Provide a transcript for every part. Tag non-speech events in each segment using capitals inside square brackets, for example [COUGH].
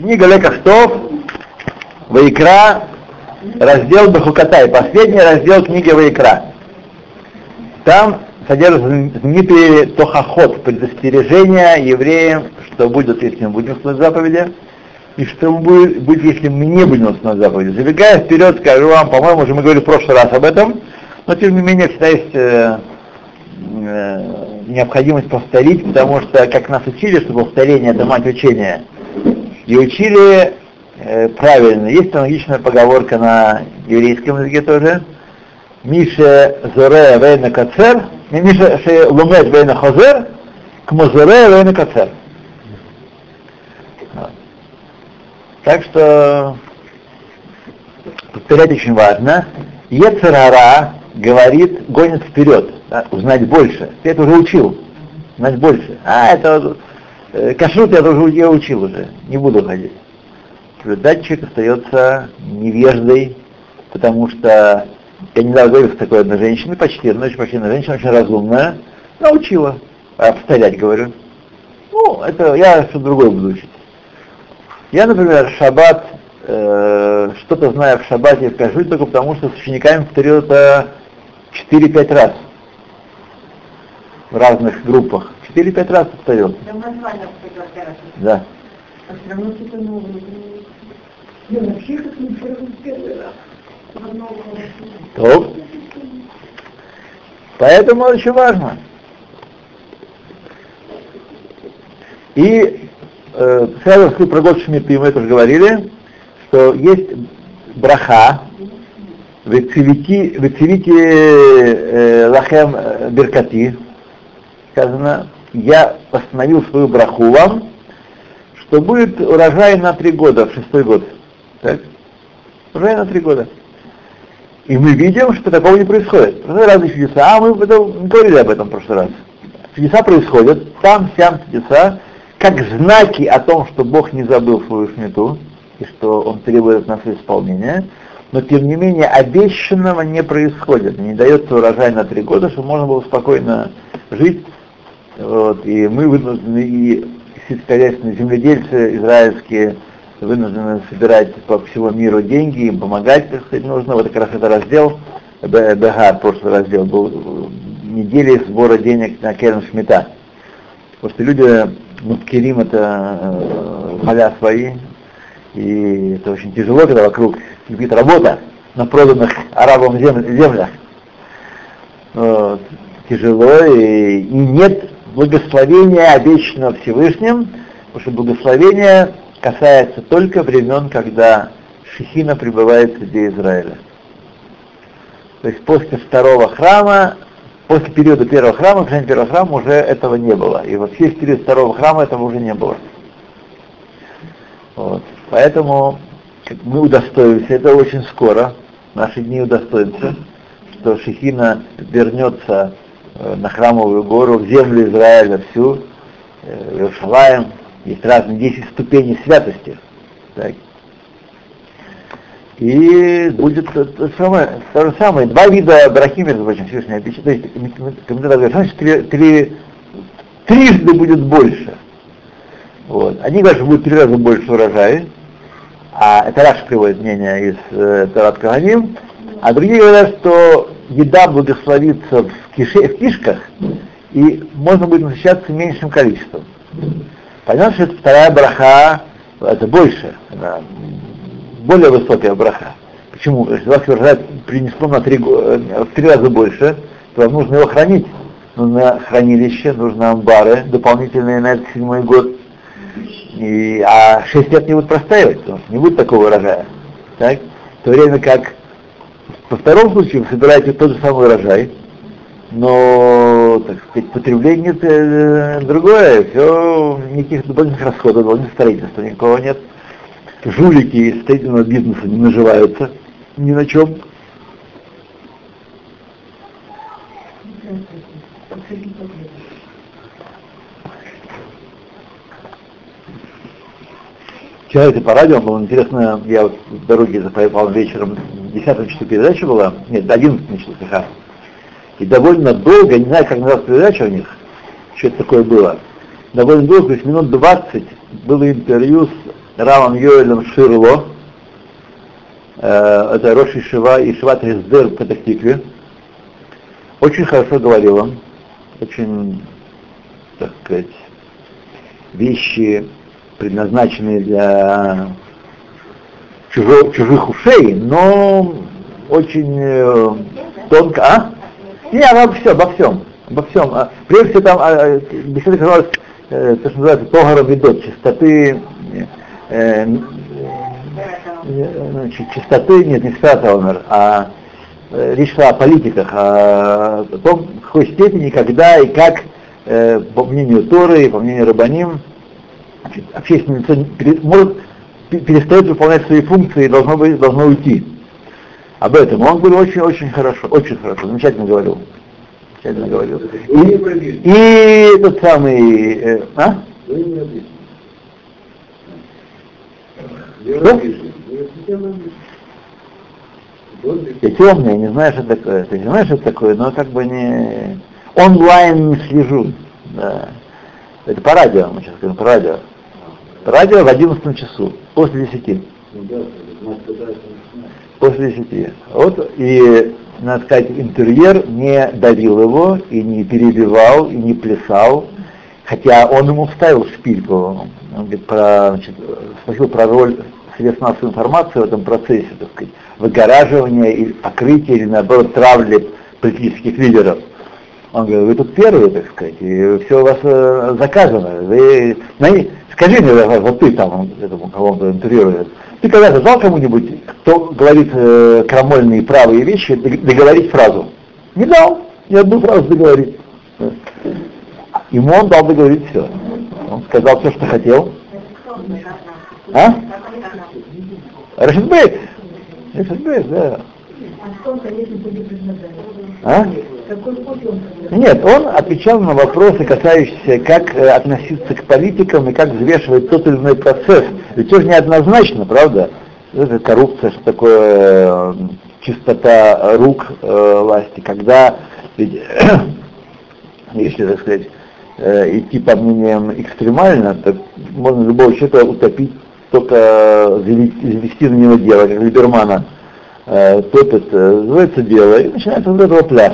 Книга Лекахтов, Вайкра, раздел Бахукатай, последний раздел книги Вайкра. Там содержится знаменитые тохоход, предостережения евреям, что будет, если мы будем слушать заповеди, и что будет, будет, если мы не будем слушать заповеди. Забегая вперед, скажу вам, по-моему, уже мы говорили в прошлый раз об этом, но тем не менее всегда есть э, э, необходимость повторить, потому что, как нас учили, что повторение это мать учения, и учили э, правильно. Есть аналогичная поговорка на еврейском языке тоже. Миша зоре вейна кацер, Миша лумет вейна хозер, кмо зоре вейна кацер. Так что повторять очень важно. Ецерара говорит, гонит вперед, да, узнать больше. Ты это уже учил, знать больше. А, это кашрут я уже я учил уже, не буду ходить. Датчик остается невеждой, потому что я недавно говорил с такой одной женщиной, почти, ну, почти одна женщина, очень разумная, научила, повторять говорю. Ну, это я что-то другое буду учить. Я, например, шаббат, э, что-то знаю в шаббате, скажу только потому, что с учениками повторил это 4-5 раз в разных группах. 4-5 раз повторил. Да. А все равно что-то новое. Я вообще как не первый раз. То. Поэтому очень важно. И э, сразу про год Шмиты мы тоже говорили, что есть браха, Вецивите э, лахем беркати, сказано, я постановил свою браху вам, что будет урожай на три года, в шестой год. Так? Урожай на три года. И мы видим, что такого не происходит. Разные чудеса, а мы говорили об этом в прошлый раз. Чудеса происходят, там, сям чудеса, как знаки о том, что Бог не забыл свою шмету, и что Он требует от нас исполнения, но тем не менее обещанного не происходит, не дается урожай на три года, чтобы можно было спокойно жить. Вот, и мы вынуждены, и сельскохозяйственные земледельцы израильские вынуждены собирать по всему миру деньги, им помогать, так сказать, нужно. Вот как раз это раздел, БГ, прошлый раздел, был недели сбора денег на Керн Шмита. Потому что люди, Муткерим это э, поля свои, и это очень тяжело, когда вокруг кипит работа на проданных арабам землях. Вот. Тяжело, и, и нет благословения, обещанного Всевышним, потому что благословение касается только времен, когда Шехина пребывает среди Израиля. То есть после второго храма, после периода первого храма, в первого храма уже этого не было. И вот весь период второго храма этого уже не было. Вот. Поэтому мы удостоимся, это очень скоро, наши дни удостоимся, что Шехина вернется на храмовую гору, в землю Израиля всю, э, Иерушалаем, есть разные 10 ступеней святости. Так. И будет то, самое, то же самое. Два вида брахи, между прочим, Всевышний обещает. То есть, комментатор говорит, значит, три, три, трижды будет больше. Вот. Они говорят, что будет три раза больше урожая, а это Раш приводит мнение из э, Тарат Каганим, а другие говорят, что еда благословится в, кише, в кишках, и можно будет насыщаться меньшим количеством. Понятно, что это вторая браха, это больше, это более высокая браха. Почему? Если вас урожай принесло на три, э, в три раза больше, то вам нужно его хранить. Нужно хранилище, нужно амбары дополнительные на этот седьмой год. И, а шесть лет не будут простаивать, потому что не будет такого урожая. Так? В то время как во втором случае вы собираете тот же самый урожай, но, так сказать, потребление э, другое, все, никаких дополнительных расходов, дополнительных строительства никакого нет. Жулики из строительного бизнеса не наживаются ни на чем. Вчера это по радио было интересно, я вот в дороге запоевал вечером, 10 часу передача была, нет, 11 началось, и довольно долго, не знаю, как называлась передача у них, что это такое было, довольно долго, то есть минут 20 было интервью с Равом Йоэлем Ширло, э, это Роши Шива и Шива Трездер в Патахтикве. Очень хорошо говорил он, очень, так сказать, вещи, предназначенные для чужих, чужих ушей, но очень э, тонко, а? Не, обо всем, обо всем, обо всем. А, прежде всего там а, беседа казалась, э, то, что называется, Тогара Видот, чистоты, э, э, значит, чистоты, нет, не Спятаумер, а э, речь шла о политиках, о том, в какой степени, когда и как, э, по мнению Торы, по мнению Рабаним, общественное лицо может перестает выполнять свои функции и должно, быть, должно уйти. Об этом он говорил очень-очень хорошо, очень хорошо, замечательно говорил. Замечательно говорил. И, и этот самый... Э, а? Что? Я темный, не знаю, что такое. Ты не знаешь, что это такое, но как бы не... Онлайн не слежу. Да. Это по радио, мы сейчас говорим по радио. Радио в 11 часу, после 10. После 10. Вот и, надо сказать, интерьер не давил его, и не перебивал, и не плясал, хотя он ему вставил шпильку. Он говорит, про, значит, спросил про роль средств массовой информации в этом процессе, так сказать, выгораживания или покрытия, или наоборот травли политических лидеров. Он говорит, вы тут первые, так сказать, и все у вас э, заказано. Вы, скажи мне, вот ты там, этому кого-то интервьюирует, ты когда-то дал кому-нибудь, кто говорит э, крамольные правые вещи, договорить фразу? Не дал, ни одну фразу договорить. Ему он дал договорить все. Он сказал все, что хотел. А? Рашидбейт. Рашидбейт, да. А? Нет, он отвечал на вопросы, касающиеся, как э, относиться к политикам и как взвешивать тот или иной процесс. Ведь все же неоднозначно, правда? Это коррупция, что такое э, чистота рук э, власти, когда, ведь, [CLEARS THROAT] если, так сказать, э, идти по мнениям экстремально, то можно любого человека утопить, только завести на него дело, как Либермана топит, э, называется дело, и начинается вот этого пляс.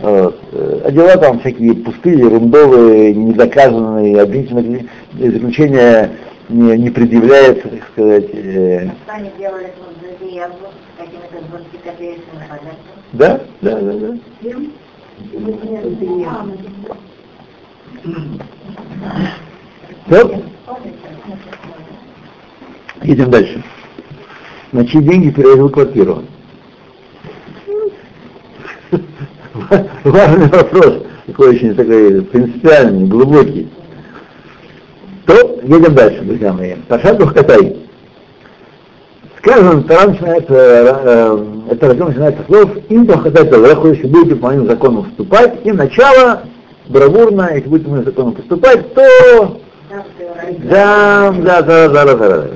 Вот. Э, а дела там всякие пустые, ерундовые, недоказанные, обвинительные заключения не, не предъявляет, так сказать. Э... Да, да, да, да. Все? Идем дальше. На чьи деньги перевозил квартиру? Важный вопрос, такой очень такой принципиальный, глубокий. То едем дальше, друзья мои. Пашат Бухкатай. Скажем, Тара начинается, э, это раздел начинается слов «Им Бухкатай Талеху», если будете по моим законам вступать, и начало бравурно, если будете по моим законам поступать, то да, да, да, да, да,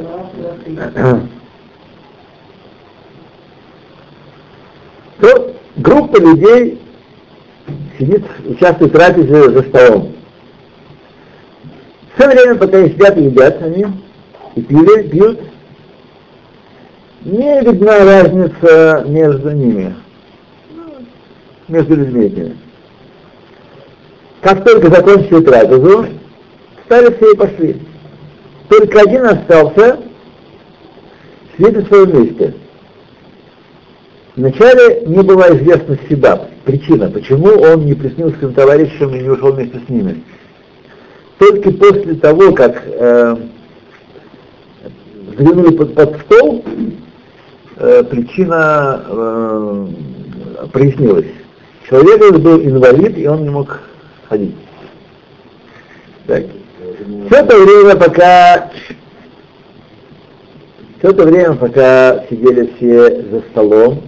да. [CLEARS THROAT] То группа людей сидит, участвует в трапезе за столом. Все время, пока они сидят и едят они, и пили, пьют, не видна разница между ними, между людьми этими. Как только закончили трапезу, встали все и пошли. Только один остался сидеть в своем месте. Вначале не была известна себя, причина, почему он не приснился своим товарищам и не ушел вместе с ними. Только после того, как э, взглянули под, под стол, э, причина э, прояснилась. Человек был инвалид, и он не мог ходить. Так. Все это время, пока все это время, пока сидели все за столом,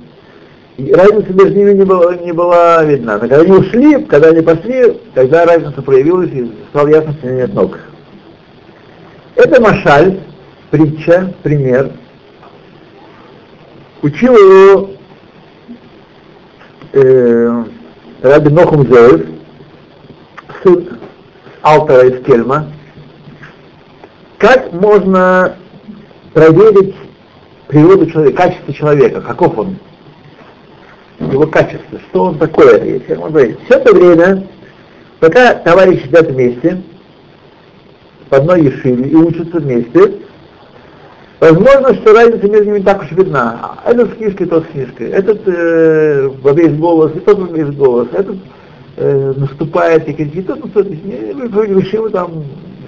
разница между ними не была, не была видна. Но когда они ушли, когда они пошли, тогда разница проявилась и стало ясно, что нет ног. Это Машаль, притча, пример. Учил его э, Раби Нохум Зоев, сын Алтара из Кельма, Как можно проверить природу человека, качество человека, каков он, его качество, что он такое, если он говорит. Все это время, пока товарищи сидят вместе, в одной ешиве и учатся вместе, возможно, что разница между ними так уж видна. Этот с книжкой, тот с книжкой, этот э, весь голос, и тот весь голос, этот э, наступает и кричит, тот наступает, вы решили там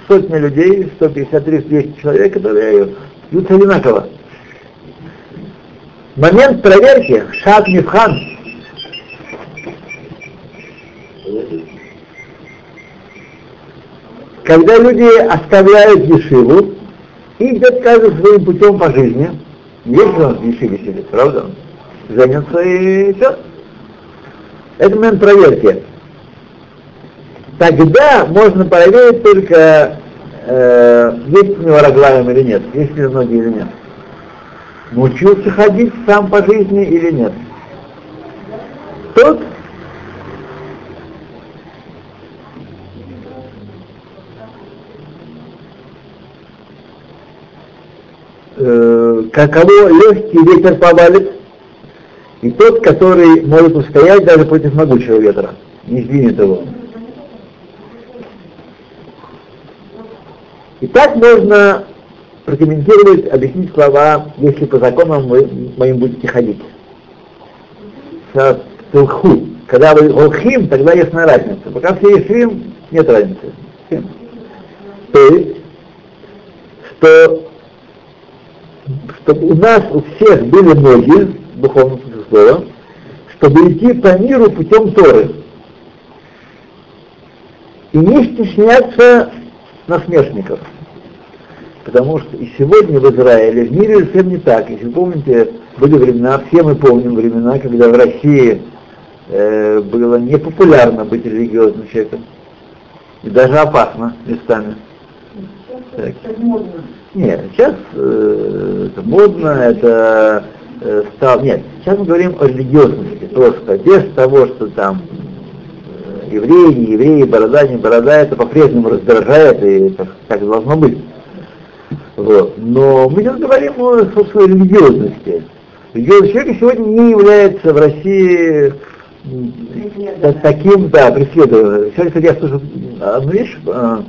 сотня людей, 150, 300, 200 человек, которые ведут одинаково. Момент проверки, шаг мифхан, когда люди оставляют Ешиву и идет каждый своим путем по жизни, есть он в Ешиве сидит, правда? Женится и все. Это момент проверки. Тогда можно проверить только, э, есть у него раглаем или нет, есть ли ноги или нет. Научился ходить сам по жизни или нет. Тот э, кого легкий ветер повалит, и тот, который может устоять даже против могучего ветра, не сдвинет его. И так можно прокомментировать, объяснить слова, если по законам вы моим будете ходить. Тилху. Когда вы олхим, тогда ясная разница. Пока все ешвим, нет разницы. То есть, что чтобы у нас у всех были ноги, духовно слова, чтобы идти по миру путем Торы. И не стесняться насмешников. Потому что и сегодня в Израиле, в мире совсем не так. Если помните, были времена, все мы помним времена, когда в России э, было непопулярно быть религиозным человеком. И даже опасно местами. Так. Нет, сейчас э, это модно, это э, стал. Нет, сейчас мы говорим о религиозности, просто без того, что там э, евреи, не евреи, борода, не борода, это по-прежнему раздражает, и это так должно быть. Вот. Но мы сейчас говорим о собственной религиозности. Религиозный человек сегодня не является в России таким, да, преследованием. Сегодня, кстати, я слышал одну вещь, а,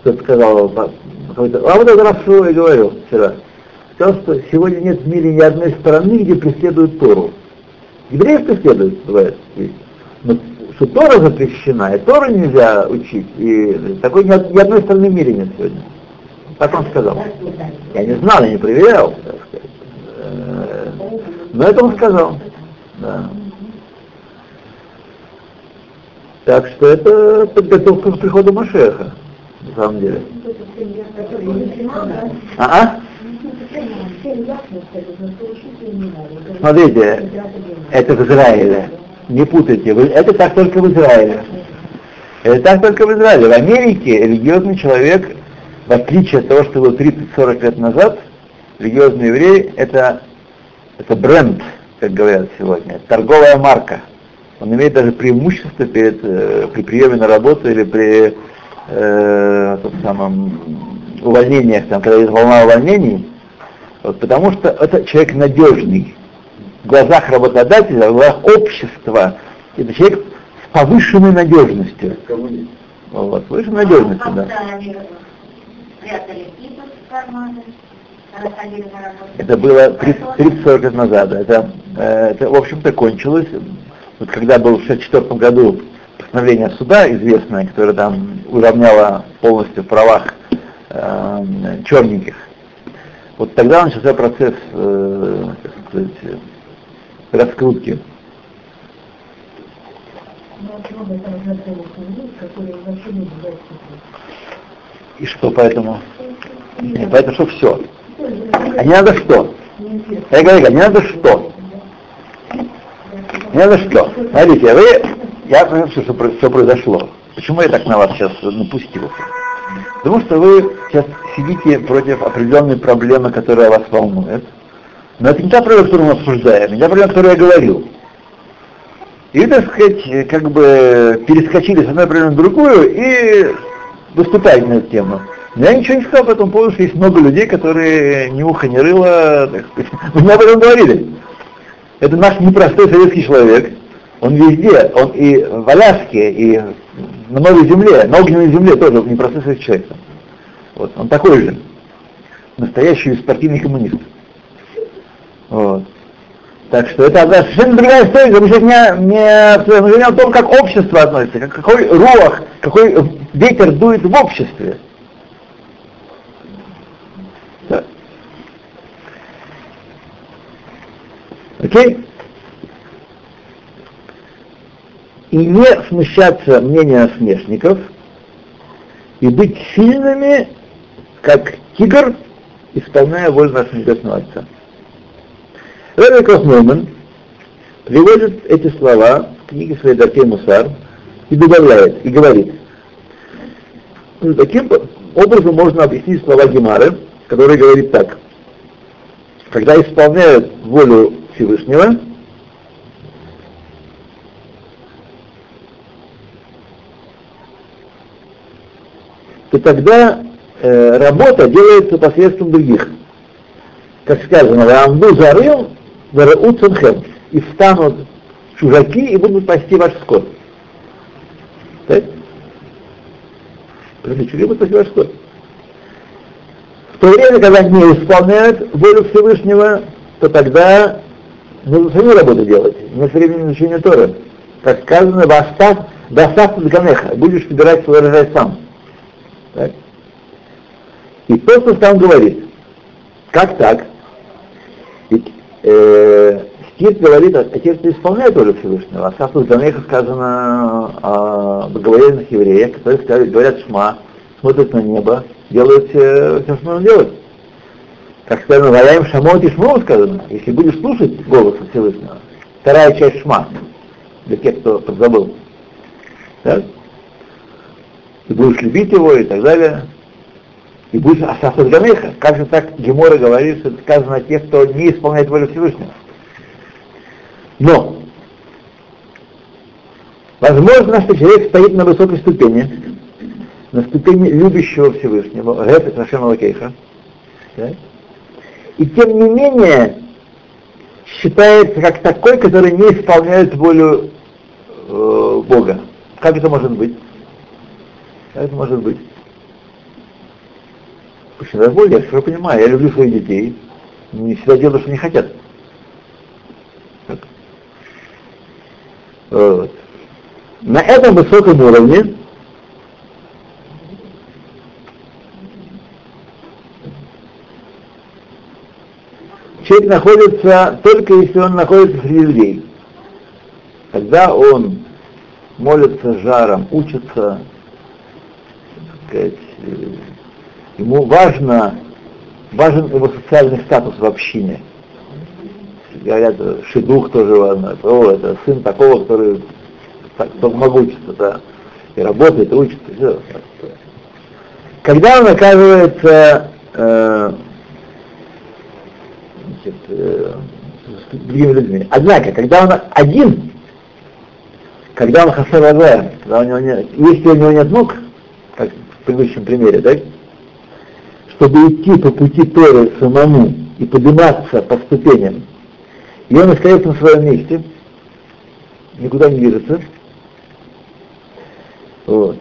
кто-то сказал, а вот это Рафшо и говорил вчера. Сказал, что сегодня нет в мире ни одной страны, где преследуют Тору. Евреев преследуют, бывает. Но что Тора запрещена, и Тору нельзя учить, и такой ни одной страны в мире нет сегодня. Он сказал. Я не знал, я не проверял, так сказать. Э, но это он сказал. Да. Так что это подготовка к приходу Машеха, на самом деле. А, а? Смотрите, это в Израиле. Не путайте, это так только в Израиле. Это так только в Израиле. В Америке религиозный человек, в отличие от того, что было 30-40 лет назад, религиозный еврей это, это бренд, как говорят сегодня, торговая марка. Он имеет даже преимущество перед, э, при приеме на работу или при э, том самом увольнениях, там, когда есть волна увольнений, вот, потому что это человек надежный. В глазах работодателя, в глазах общества, это человек с повышенной надежностью. Вот, повышенной надежностью, да. Это было 30-40 лет назад. Это, э, это, в общем-то, кончилось. Вот когда был в 1964 году постановление суда известное, которое там уравняло полностью в правах э, черненьких. Вот тогда начался процесс э, сказать, раскрутки. И что поэтому? Нет, поэтому что все. А не надо что? Я говорю, не надо что? Не надо что? Смотрите, вы, я понимаю, что, что произошло. Почему я так на вас сейчас напустился? Потому что вы сейчас сидите против определенной проблемы, которая вас волнует. Но это не та проблема, которую мы обсуждаем, не та проблема, о которой я говорил. И так сказать, как бы перескочили с одной проблемы на другую и выступаете на эту тему. Я ничего не сказал по этому поводу, что есть много людей, которые ни уха, ни рыла, так сказать. [LAUGHS] Мы об этом говорили. Это наш непростой советский человек. Он везде, он и в Аляске, и на новой земле, на огненной земле тоже непростой советский человек. Вот, он такой же. Настоящий спортивный коммунист. Вот. Так что это одна совершенно другая история, мы сейчас не, не, говорим о том, как общество относится, как, какой рух, какой ветер дует в обществе. Окей? И не смущаться мнения смешников, и быть сильными, как тигр, исполняя волю нашего Небесного Отца. Рэбби Космойман приводит эти слова в книге своей Даркей Мусар и добавляет, и говорит, таким образом можно объяснить слова Гемары, который говорит так. Когда исполняют волю Всевышнего, то тогда э, работа делается посредством других. Как сказано, «Рамду зарыл, Верауценхем, и встанут чужаки и будут пасти ваш скот. Так? Будут пасти ваш скот. В то время, когда не исполняют волю Всевышнего, то тогда нужно свою работу делать, не временем изучения Торы. Как сказано, восстав, достав ганеха, будешь собирать свой урожай сам. Так? И то, что там говорит, как так? Ведь э, Стир говорит тех, кто исполняет волю Всевышнего. А в Сафу Данеха сказано о богоявленных евреях, которые сказали, говорят шма, смотрят на небо, делают все, все что нужно делать. Как сказано, валяем шамот и шму сказано, если будешь слушать голос Всевышнего. Вторая часть шма, для тех, кто подзабыл. Так? И будешь любить его и так далее и будешь Ганеха. Как же так Гемора говорит, что это сказано о тех, кто не исполняет волю Всевышнего. Но, возможно, что человек стоит на высокой ступени, на ступени любящего Всевышнего, Гэфет Рашем Алакейха, да? и тем не менее считается как такой, который не исполняет волю э, Бога. Как это может быть? Как это может быть? Почему я боль, я хорошо понимаю, я люблю своих детей, не всегда делаю, что не хотят. На этом высоком уровне человек находится только если он находится среди людей. Когда он молится жаром, учится, сказать, Ему важно, важен его социальный статус в общине. Говорят, шедух тоже важно. О, это сын такого, который так, много учится, да. И работает, и учится. Все. Когда он оказывается э, значит, э, с другими людьми. Однако, когда он один, когда он хасар когда у него нет, если у него нет ног, как в предыдущем примере, да, чтобы идти по пути Торы самому и подниматься по ступеням, и он остается на своем месте, никуда не движется. Вот.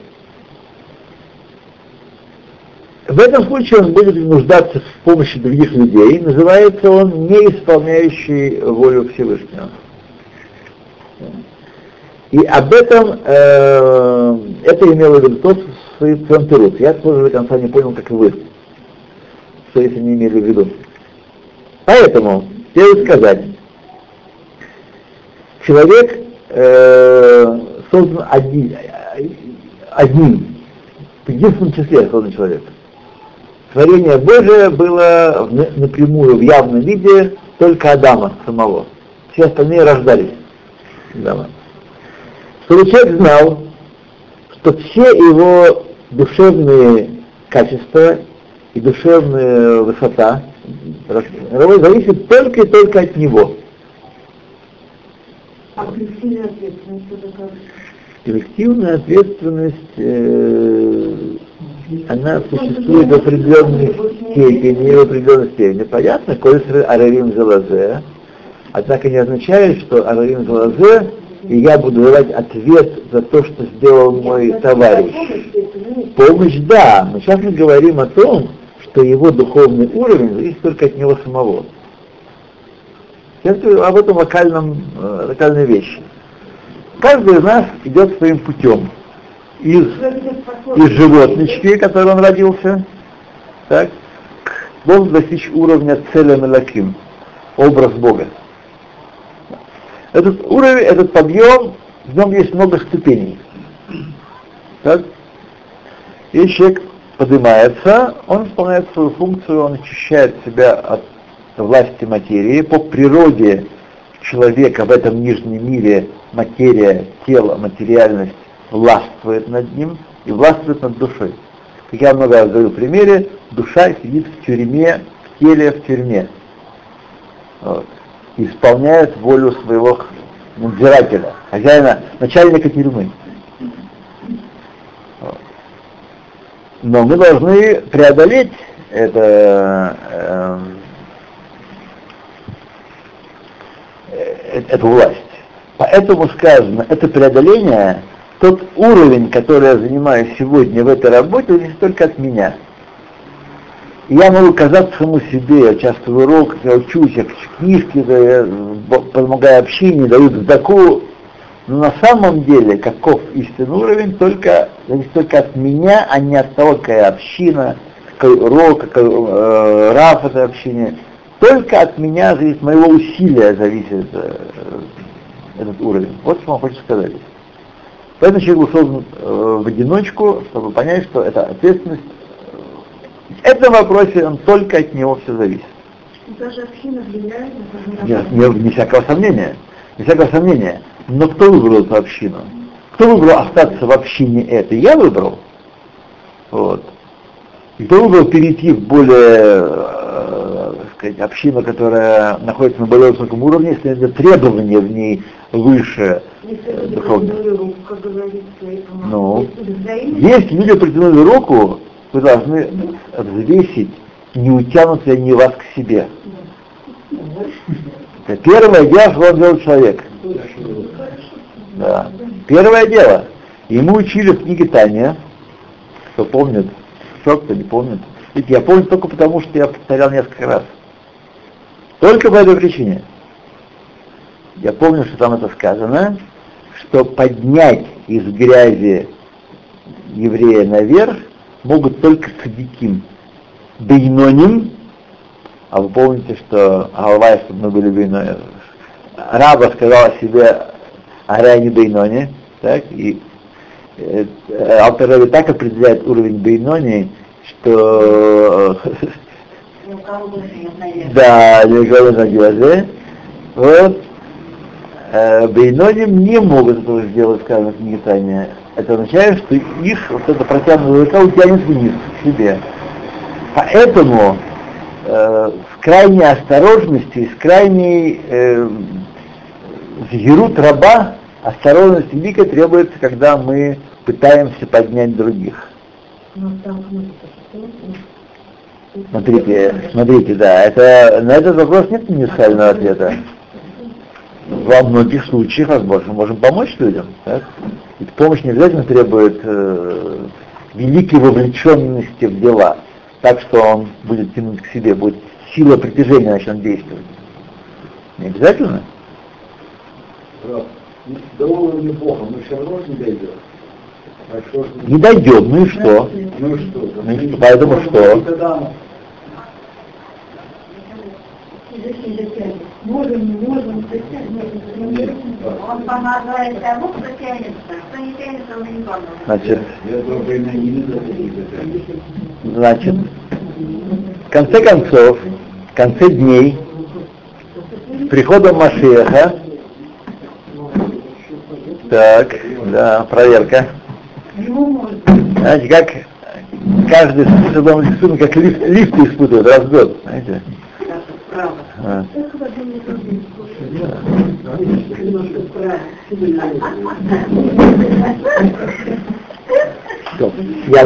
В этом случае он будет нуждаться в помощи других людей, называется он не исполняющий волю Всевышнего. И об этом э, это имело в виду тот в своем Терут. Я тоже до конца не понял, как и вы что если не имели в виду. Поэтому, хотел сказать, человек э, создан один, одним, в единственном числе создан человек. Творение Божие было в, напрямую, в явном виде только Адама самого. Все остальные рождались. Адама. Чтобы человек знал, что все его душевные качества и душевная высота зависит только и только от него. А коллективная ответственность это как? Коллективная ответственность, э, она существует в определенной степени, в определенной степени. Понятно, колесры арарим залазе, однако не означает, что арарим залазе, и я буду давать ответ за то, что сделал мой товарищ. Помощь, да, но сейчас мы говорим о том, что его духовный уровень зависит только от него самого. Сейчас об этом локальном, э, локальной вещи. Каждый из нас идет своим путем. Из, из животнички, которой он родился, так, должен достичь уровня целя Мелаким, образ Бога. Этот уровень, этот подъем, в нем есть много ступеней. Так? И человек поднимается, он исполняет свою функцию, он очищает себя от власти материи. По природе человека в этом нижнем мире материя, тело, материальность властвует над ним и властвует над душой. Как я много раз говорил в примере, душа сидит в тюрьме, в теле, в тюрьме. Вот. Исполняет волю своего надзирателя, хозяина, начальника тюрьмы. Но мы должны преодолеть это, э, э, эту власть. Поэтому сказано, это преодоление, тот уровень, который я занимаю сегодня в этой работе, зависит только от меня. я могу казаться самому себе, я часто в уроках, я учусь, я книжки, я помогаю общине, даю сдаку, но на самом деле, каков истинный уровень, только, зависит только от меня, а не от того, какая община, какой урок, какой э, раф этой общине. Только от меня зависит, моего усилия зависит э, этот уровень. Вот что он хочет сказать. Поэтому человек был создан э, в одиночку, чтобы понять, что это ответственность. В этом вопросе он только от него все зависит. Даже община влияет на Нет, не, не всякого сомнения. Не всякого сомнения. Но кто выбрал эту общину? Кто выбрал остаться в общине этой? Я выбрал. Вот. И кто выбрал перейти в более, э, сказать, общину, которая находится на более высоком уровне, если это требования в ней выше э, духовных. Ну, если люди протянули руку, вы должны взвесить, не утянут ли они вас к себе. Это первое дело, что он делает человек. Да. Первое дело. Ему учили в книге Таня, кто помнит, кто, кто не помнит. Ведь я помню только потому, что я повторял несколько раз. Только по этой причине. Я помню, что там это сказано, что поднять из грязи еврея наверх могут только садиким. Бейноним, а вы помните, что Алвай, чтобы мы были бейноним, раба сказал о себе Арайни Бейнони, так, и э, Алтарави так определяет уровень Бейнони, что [LAUGHS] да, не говорю на глазе, вот, э, Бейноним не могут этого сделать, скажем, в книге Это означает, что их вот эта протянутая рука утянет вниз, к себе. Поэтому э, с крайней осторожностью, с крайней э, Згерут раба, осторожность великая требуется, когда мы пытаемся поднять других. Смотрите, смотрите, да, это, на этот вопрос нет универсального ответа. Во многих случаях, возможно, мы можем помочь людям. Так? Ведь помощь не обязательно требует э, великой вовлеченности в дела, так что он будет тянуть к себе, будет сила притяжения начнет действовать. Не обязательно? до уровня Бога мы все равно не дойдем. Не дойдем, ну и что? Ну и что? Ну и что? Поэтому что? Можем, не можем, Он помогает тому, кто тянется. Кто не тянется, он не поможет. Значит, значит, в конце концов, в конце дней, с приходом Машеха, так, да, проверка. Знаете, как каждый способ рисунок, как лифт, лифт испытывает раз в год, знаете? А. Я?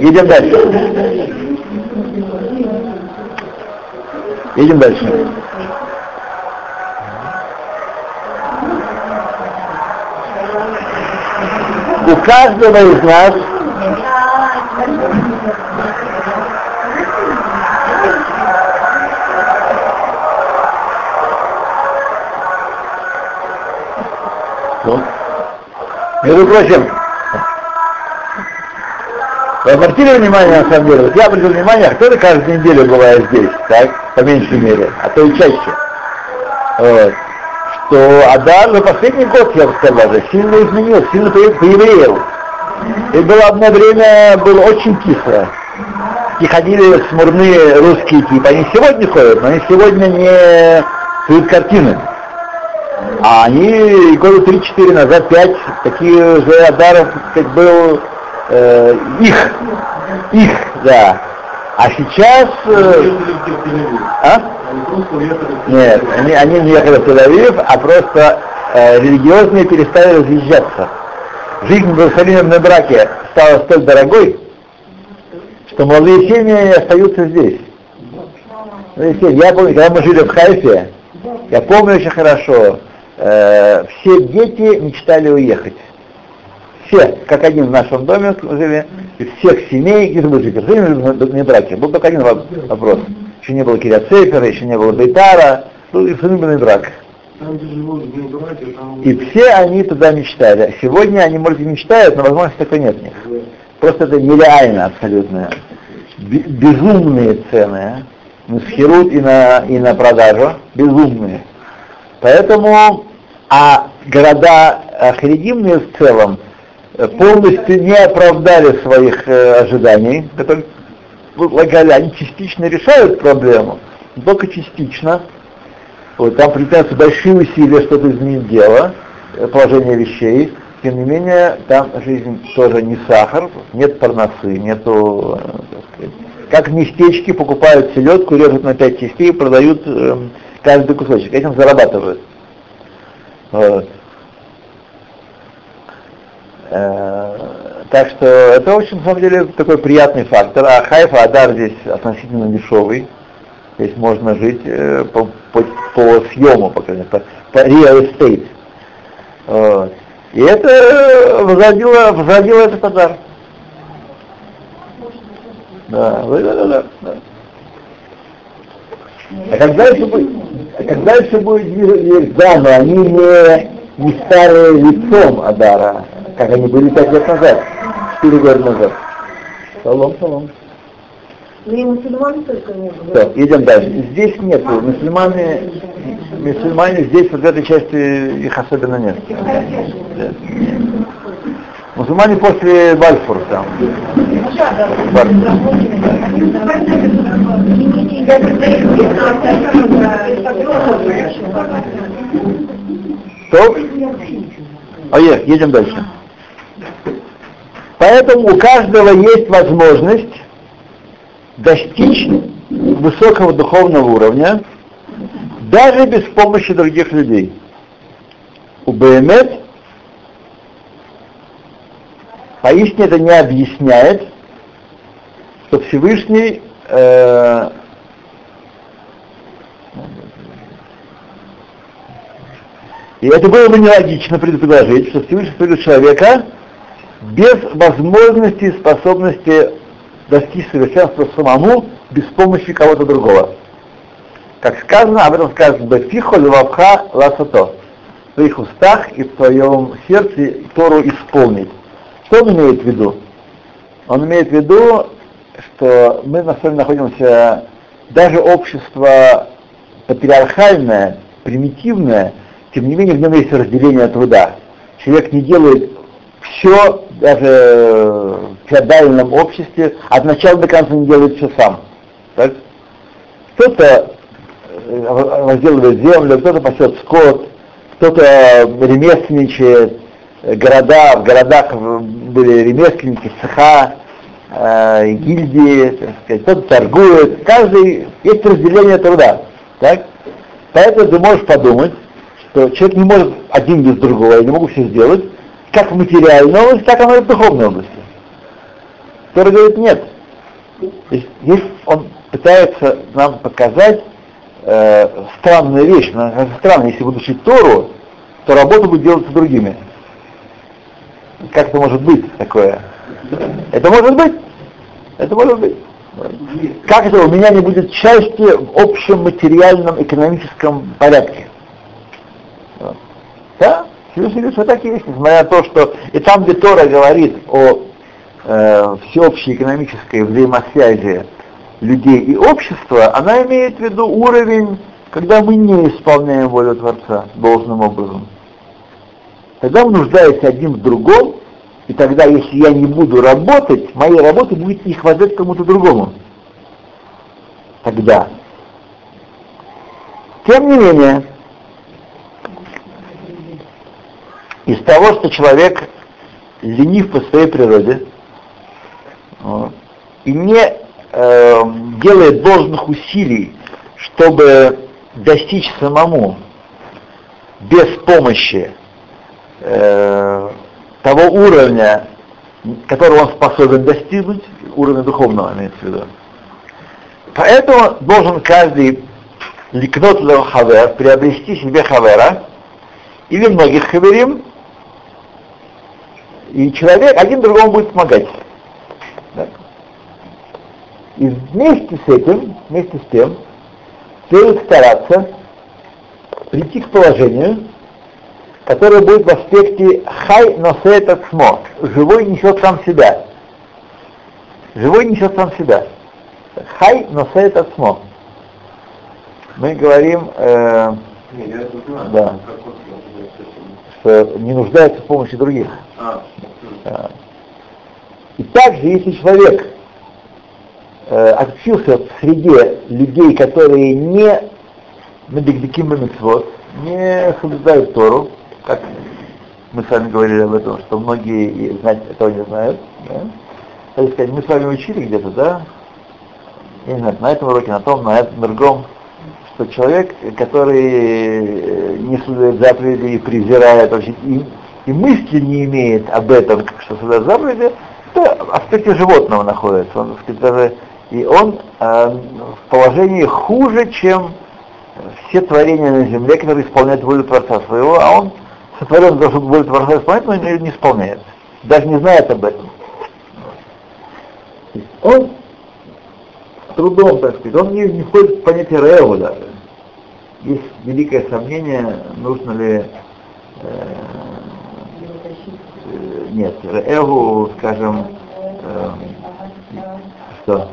Едем дальше. Едем дальше. У каждого из нас Ну, между прочим, вы обратили внимание, на самом деле, вот я обратил внимание, кто-то каждую неделю бывает здесь, так, по меньшей мере, а то и чаще. Вот. Что Адар за последний год, я бы сказал, сильно изменился, сильно поевреил. И было одно время, было очень тихо. И ходили смурные русские типы. Они сегодня ходят, но они сегодня не суют картины. А они года 3-4 назад, 5, такие уже Адаров, как был э, их, их, да. А сейчас... Э, а? Нет, они, они не ехали в Тель-Авив, а просто э, религиозные перестали разъезжаться. Жизнь в Иерусалиме на браке стала столь дорогой, что молодые семьи остаются здесь. Я помню, когда мы жили в Хайфе, я помню очень хорошо, э, все дети мечтали уехать. Все, как один в нашем доме жили, из всех семей, из мы жили, жили не браке. Был только один вопрос. Еще не было Кириацефера, еще не было Бейтара, был Иерусалимский брак. И все они туда мечтали. Сегодня они, может, и мечтают, но возможности такой нет у них. Просто это нереально абсолютно. Безумные цены. На схерут и на, и на продажу. Безумные. Поэтому, а города харидимные в целом полностью не оправдали своих э, ожиданий, которые предлагали, они частично решают проблему, но только частично. Вот, там предпринимаются большие усилия что-то изменить дело, э, положение вещей. Тем не менее, там жизнь тоже не сахар, нет парносы, нету, э, сказать, как в местечке покупают селедку, режут на пять частей и продают э, каждый кусочек, этим зарабатывают. Вот. Э, так что это очень, на самом деле, такой приятный фактор. А Хайфа Адар здесь относительно дешевый. Здесь можно жить э, по, по, по съему, по, по, по real estate. Вот. И это возродило, возродило этот Адар. Да, да, да, да. да. А когда это будет, а когда это будет да, но они не, не старые лицом Адара, как они были пять лет назад, четыре года назад. Салом, салом. Ну и мусульман только не было. Идем дальше. Здесь нету. Мусульмане, мусульмане здесь вот в этой части их особенно нет. Мусульмане после Бальфур там. Стоп. А едем дальше. Поэтому у каждого есть возможность достичь высокого духовного уровня даже без помощи других людей. У БМЭТ поистине это не объясняет, что Всевышний э, и это было бы нелогично предположить, что Всевышний создает человека без возможности и способности достичь совершенства самому без помощи кого-то другого. Как сказано, об этом сказано, «Бефихо левавха ласато» в твоих устах и в твоем сердце Тору исполнить. Что он имеет в виду? Он имеет в виду, что мы на самом деле находимся, даже общество патриархальное, примитивное, тем не менее в нем есть разделение труда. Человек не делает все, даже в феодальном обществе, от начала до конца не делает все сам. Так? Кто-то э, возделывает землю, кто-то пасет скот, кто-то ремесленничает, города, в городах были ремесленники, цеха, э, гильдии, кто-то торгует, каждый, есть разделение труда. Так? Поэтому ты можешь подумать, что человек не может один без другого, я не могу все сделать, как в материальной области, так оно и в духовной области. Который говорит нет. То есть, он пытается нам показать э, странную вещь. Она кажется странно, если буду учить Тору, то работа будет делаться другими. Как это может быть такое? Это может быть. Это может быть. Как это у меня не будет части в общем материальном экономическом порядке? Да, Всевышний говорит, что так несмотря на то, что и там, где Тора говорит о э, всеобщей экономической взаимосвязи людей и общества, она имеет в виду уровень, когда мы не исполняем волю Творца должным образом. Тогда мы нуждаемся один в другом, и тогда, если я не буду работать, моей работы будет не хватать кому-то другому. Тогда. Тем не менее, из того, что человек ленив по своей природе вот, и не э, делает должных усилий, чтобы достичь самому без помощи э, того уровня, которого он способен достигнуть, уровня духовного имеется в виду. Поэтому должен каждый ликнот хавер, приобрести себе хавера, или многих хаверим, и человек один другому будет помогать. Так. И вместе с этим, вместе с тем, следует стараться прийти к положению, которое будет в аспекте хай носет отсмо. Живой несет сам себя. Живой несет сам себя. Хай носет отсмо. Мы говорим, э, да, что не нуждается в помощи других. А. И также, если человек э, очутился в среде людей, которые не медикдиким митцвот, не соблюдают Тору, как мы с вами говорили об этом, что многие знать этого не знают. Да? Так сказать, мы с вами учили где-то, да? Я не знаю, на этом уроке, на том, на этом другом, что человек, который э, не соблюдает заповеди и презирает и, и мысли не имеет об этом, что соблюдает заповеди, это в аспекте животного находится. Он, сказать, даже, и он э, в положении хуже, чем все творения на земле, которые исполняют волю Творца своего, а он сотворен чтобы волю Творца исполнять, но не исполняет. Даже не знает об этом. Он трудом, так сказать, он не, не входит в понятие Рео даже. Есть великое сомнение, нужно ли э, нет, Эву, скажем, э, что?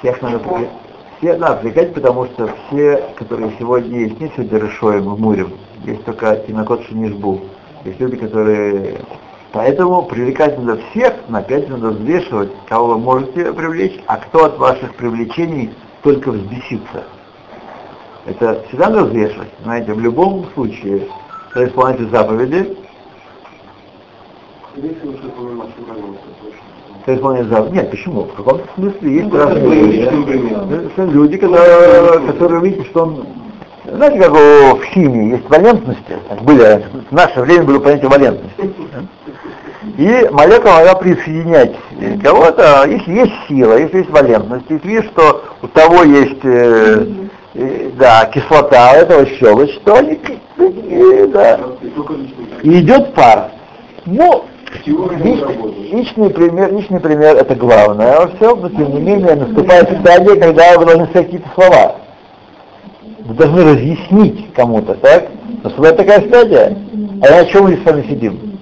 Всех надо привлекать. Все надо привлекать, потому что все, которые сегодня есть, не сегодня Решоем в Мурим, есть только Тинокот Шинишбу. Есть люди, которые... Поэтому привлекать надо всех, но опять надо взвешивать, кого вы можете привлечь, а кто от ваших привлечений только взбесится. Это всегда надо взвешивать. Знаете, в любом случае, когда исполняете заповеди, когда исполняете заповеди, нет, почему? В каком-то смысле есть ну, разные люди. Это люди, которые, которые видите, что он знаете, как в химии есть валентности, были, в наше время было понятие валентности. [LAUGHS] И молекула могла присоединять кого-то, если есть сила, если есть валентность, если видишь, что у того есть э, э, да, кислота, у этого щелочь, то они и, да. И идет пар. Ну, личный, личный пример, личный пример это главное, а все, но тем не менее наступает стадия, когда вы должны сказать какие-то слова. Вы должны разъяснить кому-то, так? Наступает такая стадия. А на чем мы с вами сидим?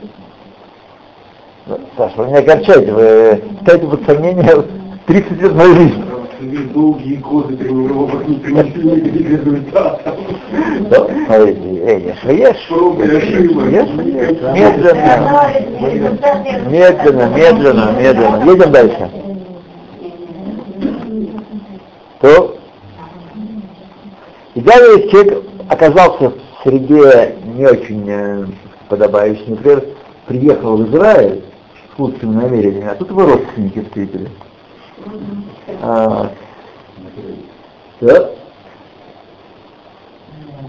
Саша, вы меня огорчаете, вы ставите под сомнение 30 лет моей жизни долгие годы тренировок не принесли никаких результатов. Ешь, ешь, медленно, медленно, медленно, медленно. Едем дальше. То, и далее человек оказался в среде не очень э, подобающей, например, приехал в Израиль с лучшими намерениями, а тут его родственники встретили. А, да?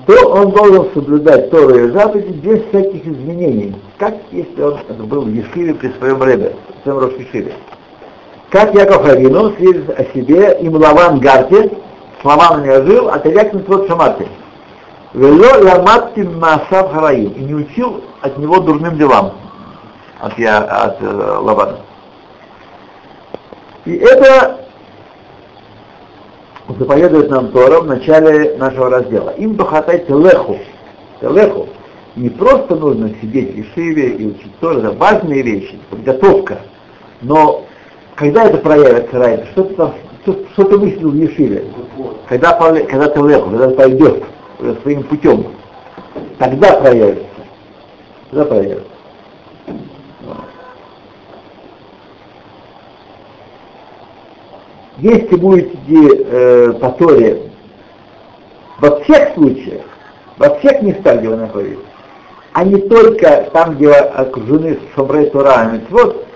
то он должен соблюдать Тору и заповеди без всяких изменений, как если он был в Ешиве при своем ребе, в своем Рошишиве. Как Яков Равину свидетельствует о себе, им Лаван Гарте, с Лаваном не жил, а Таряк Митвот Шамати. Вело ламатти масав хараим, и не учил от него дурным делам, от, я, от э, Лавана. И это заповедует нам Тора в начале нашего раздела. Им бахатай телеху. Телеху. Не просто нужно сидеть в Ешиве и учить Тору, это важные вещи, подготовка. Но когда это проявится раньше, что ты там, что, что ты мыслил в Ешиве? Когда, когда ты леху, когда ты пойдешь своим путем, тогда проявится. Тогда проявится. Если будете э, по Торе во всех случаях, во всех местах, где вы находитесь, а не только там, где вы окружены Шомрей Тора и вот,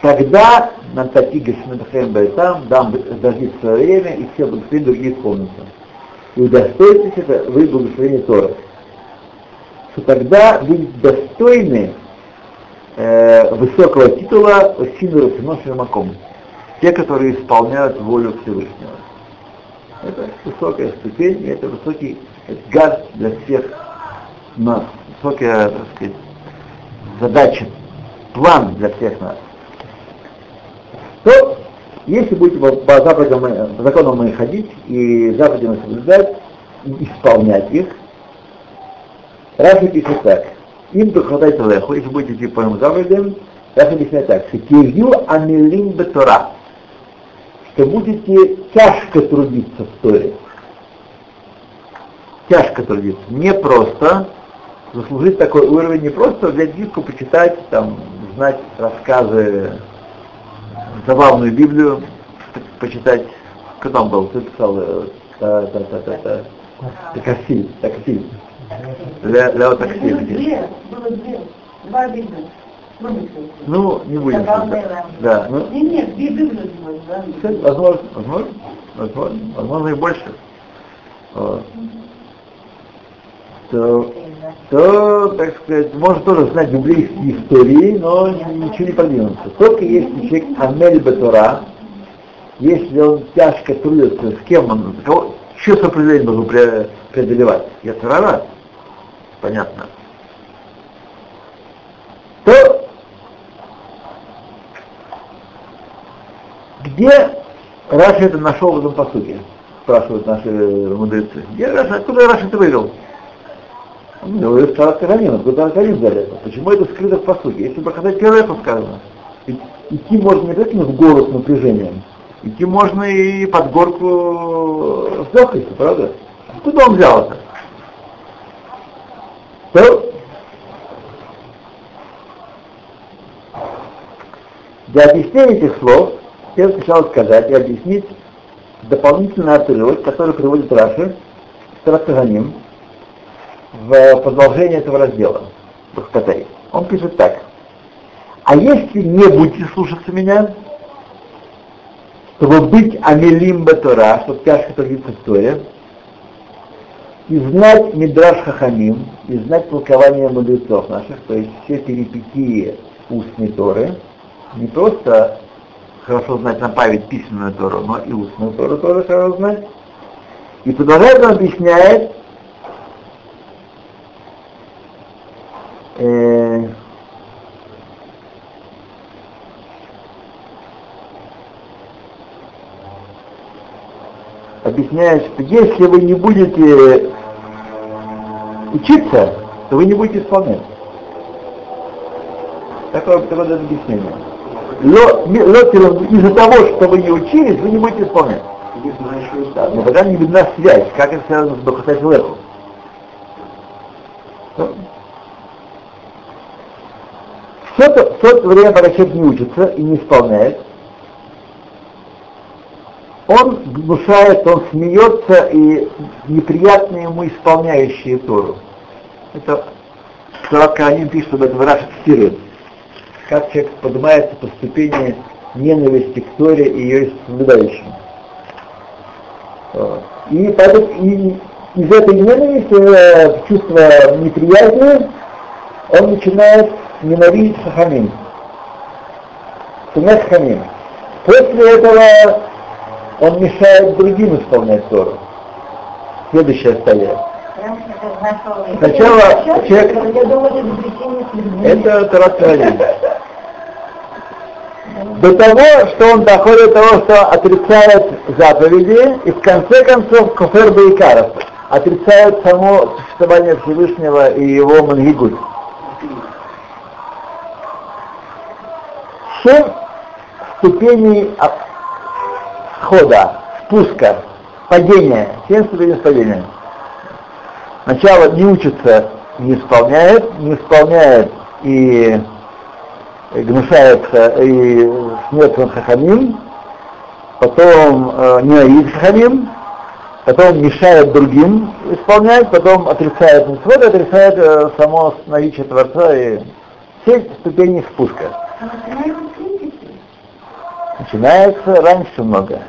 тогда нам такие Гашмедхем там, дам дождить свое время, и все благословения другие комнаты. И удостоитесь это вы благословения Тора. Что тогда будете достойны э, высокого титула Сину Рафиноша Маком те, которые исполняют волю Всевышнего. Это высокая ступень, это высокий газ для всех нас, высокая, так сказать, задача, план для всех нас. То, если будете по, по заповедям, по законам мы ходить и заповедям соблюдать, и исполнять их, Раши пишет так, им хватает леху, если будете идти по моим заповедям, Раши объясняет так, Кирью амилим бетора, что будете тяжко трудиться в Торе. Тяжко трудиться. Не просто заслужить такой уровень, не просто взять диску, почитать, там, знать рассказы, забавную Библию, почитать. Кто там был? Ты писал? Та, та, та, та, та. Такси, такси. Лео такси. Было две, два вида. Ну, не будем. Да. Ну, нет, нет. Возможно, возможно, возможно, возможно и больше. Вот. То, то, так сказать, можно тоже знать библейские истории, но ничего не продвинуться. Только если человек Амель Батура, если он тяжко трудится, с кем он, кого, что сопротивление должен преодолевать? Я рад, понятно. То Где Раша это нашел в этом посуке? Спрашивают наши мудрецы. Где Раша, откуда Раша это вывел? Ну, это Тарат Каганин, откуда Тарат Каганин взяли это? Почему это скрыто в посуке? Если сказать Кереху сказано, идти можно не обязательно в гору с напряжением, идти можно и под горку с легкостью, правда? Откуда он взял это? То для объяснения этих слов я сначала сказать и объяснить дополнительный отрывок, который приводит Раши, Таратаганим, в продолжение этого раздела, Бахкатай. Он пишет так. А если не будете слушаться меня, чтобы быть амелим батора, чтобы тяжко трудиться в Торе, и знать Мидраш Хахамим, и знать толкование мудрецов наших, то есть все перипетии устной Торы, не просто хорошо знать на память письменную Тору, но и устную Тору тоже хорошо знать. И продолжает он объясняет, э, объясняет, что если вы не будете учиться, то вы не будете исполнять. Такое, такое объяснение из-за того, что вы не учились, вы не будете исполнять. Да, но тогда не видна связь, как это связано с Бахатать Леху. Все то, все то время, пока человек не учится и не исполняет, он внушает, он смеется, и неприятные ему исполняющие Тору. Это Тарат Кааним пишет об этом, Раша цитирует как человек поднимается по ступени ненависти к Торе и ее соблюдающим. И, поэтому, и из этой ненависти, э, чувства неприязни, он начинает ненавидеть Хахамим. Сунет Хахамим. После этого он мешает другим исполнять Тору. Следующая стадия. Сначала человек... Это Тарасалин. До того, что он доходит до того, что отрицает заповеди, и в конце концов кофер Бейкаров отрицает само существование Всевышнего и его мангигут. Семь ступеней хода, спуска, падения, семь ступеней падения. Сначала не учится, не исполняет, не исполняет и гнушается и смертен хахамим, потом э, ненавидит хахамим, потом мешает другим исполнять, потом отрицает митцвот, отрицает э, само наличие Творца и семь ступеней спуска. Начинается раньше много.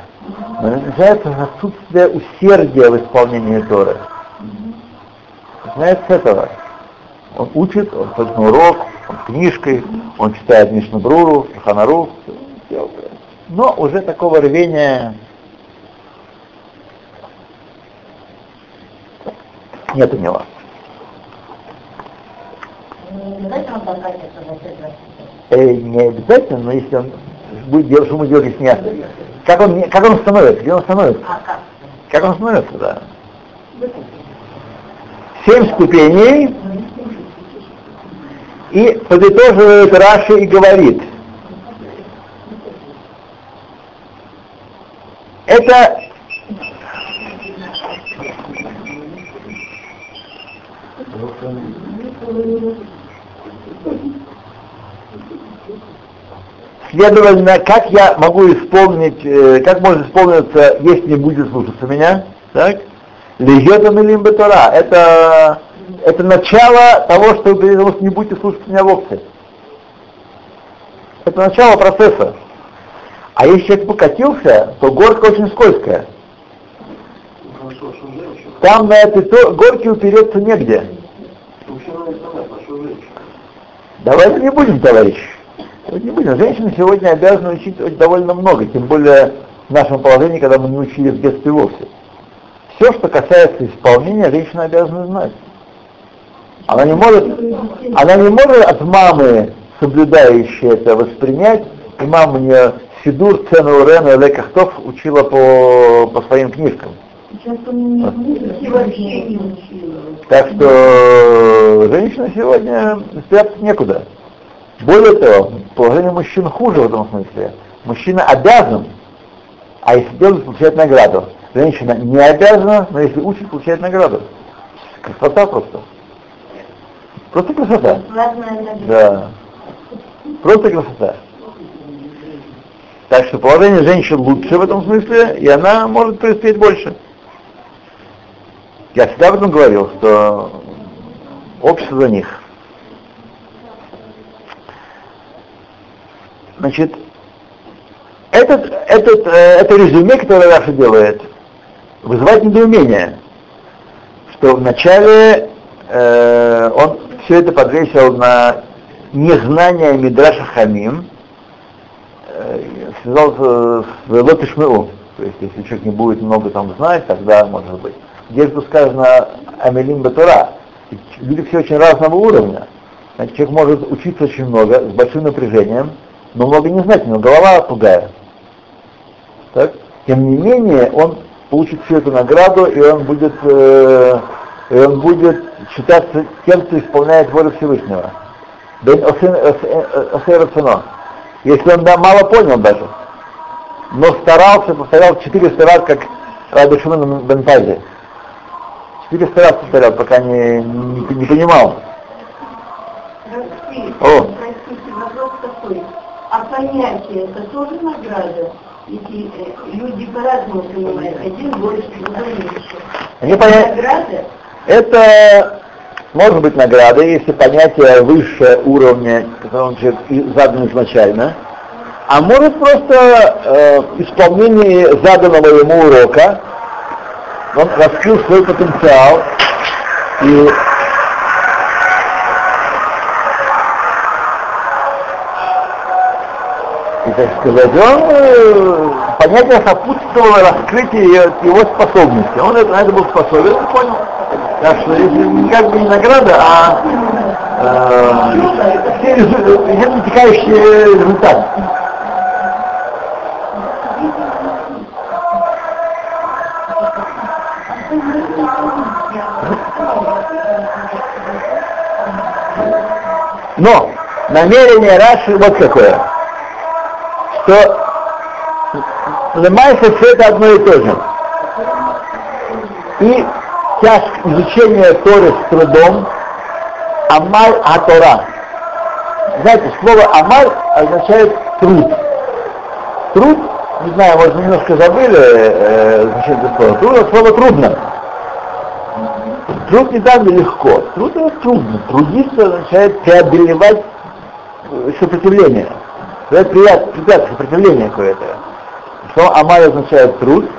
Начинается отсутствие усердия в исполнении Торы. Начинается с этого. Он учит, он ходит на урок, он книжкой, он читает Мишнабруру, Ханару, но уже такого рвения нет у него. Э, не обязательно, но если он будет делать, что мы делать, если не... Как он, как он становится? Где он становится? А, как он становится, да. Семь ступеней, и подытоживает Раши и говорит, это Следовательно, как я могу исполнить, э, как может исполниться, если не будет слушаться меня, так? Легетом или Тора. Это это начало того, что вы не будете слушать меня вовсе. Это начало процесса. А если человек покатился, то горка очень скользкая. Там на этой горке упереться негде. Давайте не будем, товарищ. Не будем. Женщины сегодня обязаны учить довольно много, тем более в нашем положении, когда мы не учили в детстве вовсе. Все, что касается исполнения, женщина обязана знать. Она не может, она не может от мамы, соблюдающей это, воспринять, и мама мне Сидур, Цену и Лекахтов учила по, по своим книжкам. Так что женщина сегодня спрятаться некуда. Более того, положение мужчин хуже в этом смысле. Мужчина обязан, а если делает, получает награду. Женщина не обязана, но если учит, получает награду. Красота просто. Просто красота. Да. Просто красота. Так что положение женщин лучше в этом смысле, и она может преуспеть больше. Я всегда об этом говорил, что общество за них. Значит, этот, этот, э, это резюме, которое Раша делает, вызывает недоумение, что вначале э, он все это подвесил на незнание Мидраша Хамим, э, связал с Лотишмеу. То есть, если человек не будет много там знать, тогда может быть. Здесь тут сказано Амелим Батура. Люди все очень разного уровня. Значит, человек может учиться очень много, с большим напряжением, но много не знать, но голова пугает. Так? Тем не менее, он получит всю эту награду, и он будет э, и он будет считаться тем, кто исполняет волю Всевышнего. Бен Осерацуно. Если он да, мало понял даже, но старался, повторял 400 раз, как Раби Шимон Бен Пази. 400 раз повторял, пока не, не, не понимал. О. вопрос такой. А понятие это тоже награда? Если э, люди по-разному понимают, один больше, другой меньше. Они поня... Награда? Это может быть награда, если понятие выше уровня, которое человек задан изначально, а может просто э, исполнение заданного ему урока, он раскрыл свой потенциал. И и, так сказать, он э, понятие сопутствовало раскрытию его способности. Он это, на это был способен, он понял. Так что если как бы не награда, а э, вытекающий результат. Но намерение Раши вот какое, что Лемайса все это одно и то же. И тяжк изучение Торы с трудом, Амаль Атора. Знаете, слово Амаль означает труд. Труд, не знаю, может, немножко забыли э, значение этого слова. Труд слово трудно. Труд не так легко. Труд это трудно. Трудиться означает преодолевать сопротивление. Это препятствие, сопротивление какое-то. Слово Амаль означает труд.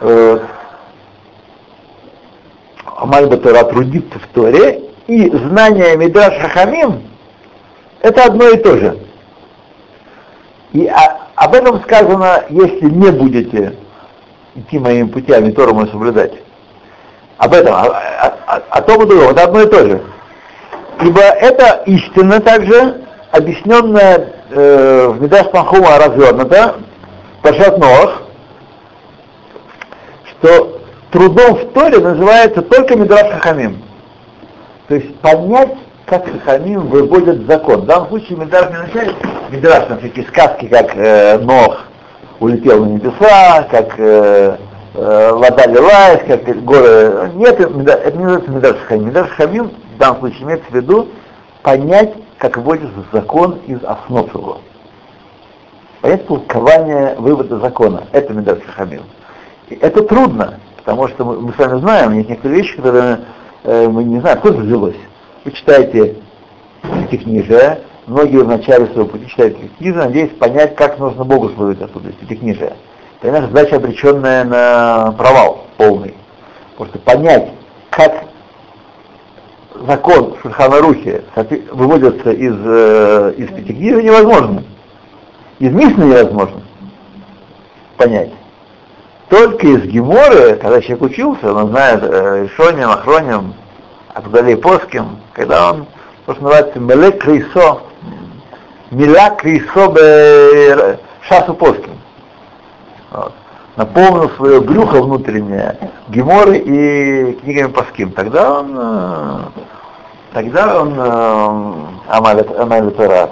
Э, Амаль Батора трудиться в Торе, и знание Мидраш Хахамим это одно и то же. И а, об этом сказано, если не будете идти моими путями, Тору соблюдать. Об этом, о, о, о том и другом, это одно и то же. Ибо это истина также, объясненная э, в Медаш Панхума развернута, Пашат Ноах, что трудом в Торе называется только Мидраш Хахамим. То есть понять, как Хахамим выводят закон. В данном случае Мидраш не означает Мидраш на всякие сказки, как э, Нох улетел на небеса, как э, э, вода лилась, как горы. Нет, это, это не называется Мидраш Хахамим. Мидраш Хахамим в данном случае имеется в виду понять, как выводится закон из основ его. Понять толкование вывода закона. Это Мидраш Хахамим. Это трудно, потому что мы, мы с вами знаем, есть некоторые вещи, которые э, мы не знаем, откуда взялось. Вы читаете эти книжия, многие в начале своего пути читают эти книги, надеясь понять, как нужно Богу служить оттуда, эти книжия. Это наша задача обреченная на провал полный. Потому что понять, как закон Шульхана выводится из, э, из Пятикнижия невозможно. Из Мишны невозможно понять. Только из Геморы, когда человек учился, он знает э, Решонием, Ахронием, Абдалей Поским, когда он, то, что называется, Меле Крисо, Миля Крисо бе Шасу Поским. Вот. Наполнил свое брюхо внутреннее Геморы и книгами Паским. Тогда он, э, тогда он э, Амаль Тора.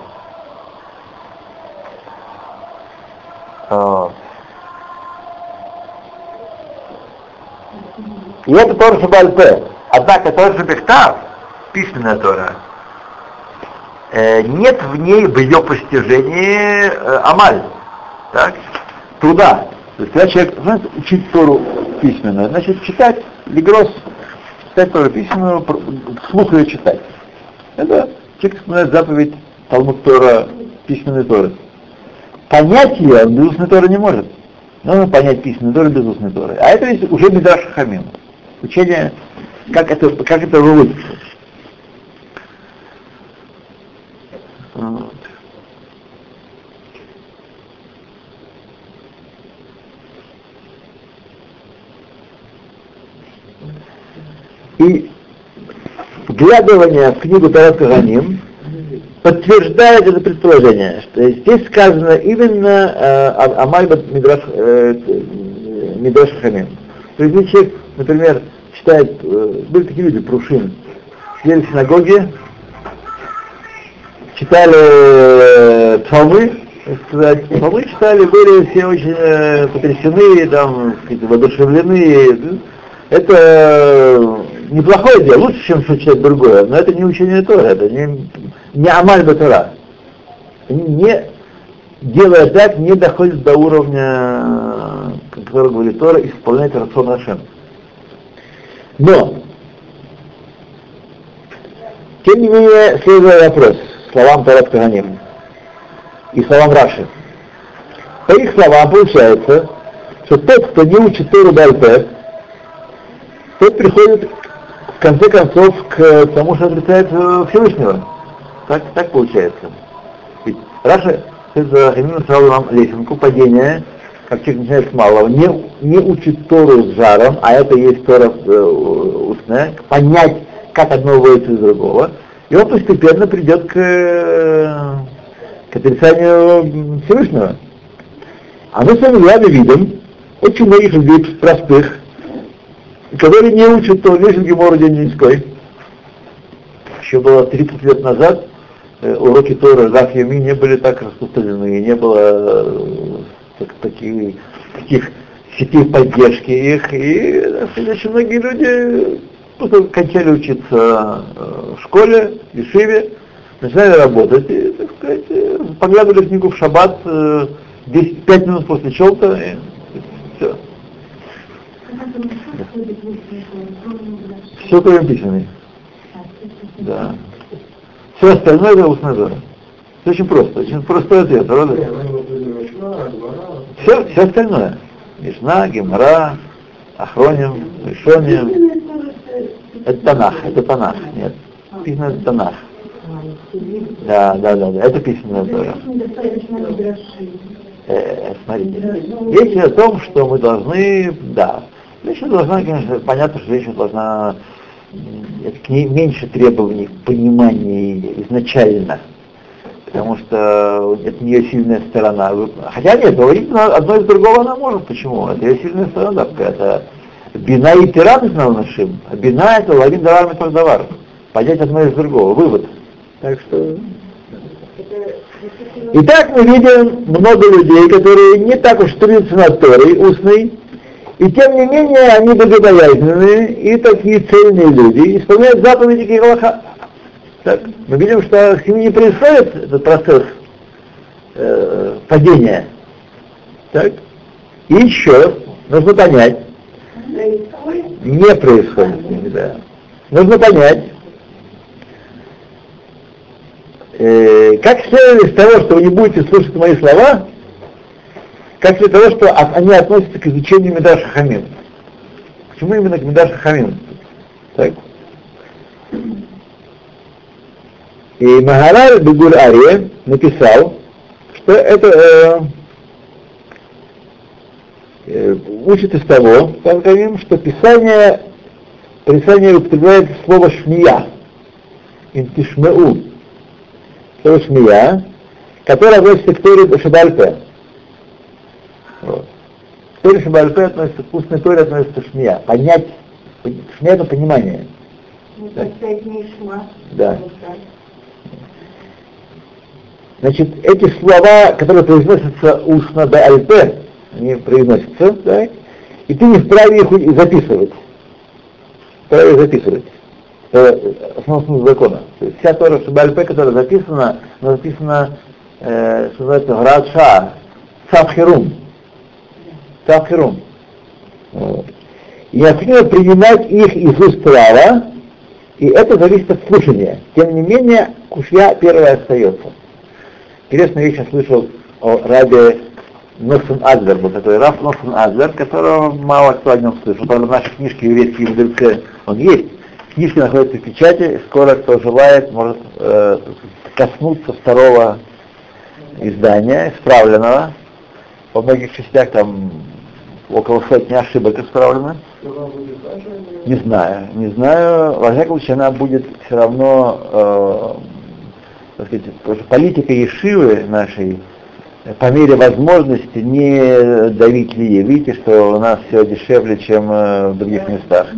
И это Тора Шабальпе. Однако Тора Шабихтав, письменная Тора, э, нет в ней, в ее постижении э, амаль, так, труда. То есть, когда человек знает, учить Тору письменно, значит, читать лигрос, читать Тору письменную, вслух ее читать. Это человек вспоминает заповедь Талмуд Тора, письменной Торы. Понять ее он без устной Торы не может. Нужно понять письменную Тору без устной Торы. А это уже Мидраш Хамим учение, как это, как это выводится. И вглядывание в книгу Тарат Каганим подтверждает это предположение, что здесь сказано именно э, Амаль Мидраш, э, Мидраш Хамим. То есть здесь человек например, читает, э, были такие люди, прушин, сидели в синагоге, читали э, псалмы, сказать, псалмы читали, были все очень э, потрясены, там, воодушевлены. Это э, неплохое дело, лучше, чем что читать другое, но это не учение Тора, это не, не амаль батара. Не, делая так, не доходит до уровня, который говорит Тора, исполнять рацион Ашем. Но, тем не менее, следует вопрос словам Тарат Каганим и словам Раши. По их словам получается, что тот, кто не учит Тору Бальпе, тот приходит в конце концов к тому, что отрицает э, Всевышнего. Так, так получается. Ведь Раша Хамин сразу нам лесенку падения, как человек начинает с малого, не, не учит Тору с жаром, а это есть Тора э, устная, понять, как одно выводится из другого, и он постепенно придет к, э, к отрицанию Всевышнего. А мы с вами явно видим очень многих людей простых, которые не учат то лишь Гемору Денинской. Еще было 30 лет назад э, уроки Тора Раф Ями не были так распространены, не было э, так, таких, таких сетей поддержки их, и очень многие люди просто кончали учиться э, в школе, в Ишиве, начинали работать, и, так сказать, поглядывали книгу в шаббат 10, 5 минут после чего-то, и. Все кроме письменный. Да. Все остальное это устная Тора. Все очень просто, очень простой ответ, правда? Все, все остальное. Мишна, Гемора, Ахроним, Решоним. Это Танах, это Танах, нет. Письменный это Танах. Да, да, да, да, это письменная Тора. Э, смотрите, речь о том, что мы должны, да, женщина должна, конечно, понятно, что женщина должна к ней меньше требований к пониманию изначально, потому что это не ее сильная сторона. Хотя нет, говорить одно из другого она может. Почему? Это ее сильная сторона. Это бина и тиран на нашим. А бина это лавин давар метр Понять одно из другого. Вывод. Так что Итак, мы видим много людей, которые не так уж трудятся над Торой устной, и тем не менее они богобоязненные и такие цельные люди, исполняют заповеди Галаха. Так, мы видим, что с ними не происходит этот процесс э, падения. Так? И еще нужно понять, не происходит с ними, да. Нужно понять, э, как следует из того, что вы не будете слушать мои слова, как для того, что они относятся к изучению Медаша Хамин. Почему именно к Медаша Хамин? Так? И Магараль Бегур Ария написал, что это э, э, учит из того, говорим, что Писание, Писание употребляет слово шмия, интишмеу, слово шмия, которое относится к Торе Шабальпе. Вот. Торе Шабальпе относится к устной Торе, относится шмия. Понять, шмия это понимание. Да. да. Значит, эти слова, которые произносятся устно до альпе, они произносятся, да, и ты не вправе их записывать. Вправе записывать. Это основной закона. То есть вся Тора Шабальпе, которая записана, она записана, э, что называется, Град Ша, Цавхерум. Вот. И необходимо принимать их из уст права, и это зависит от слушания. Тем не менее, кушья первая остается. Интересную вещь я слышал о рабе Носен Адлер, был такой раб Носен Адлер, которого мало кто о нем слышал. Правда, в нашей книжке «Еврейские мудрецы» он есть. Книжка находится в печати, скоро, кто желает, может э, коснуться второго издания, исправленного. Во многих частях там около сотни ошибок исправлено. Не знаю, не знаю. Во всяком случае, она будет все равно э, так сказать, политика Ешивы нашей э, по мере возможности не давить ли. Видите, что у нас все дешевле, чем э, в других местах.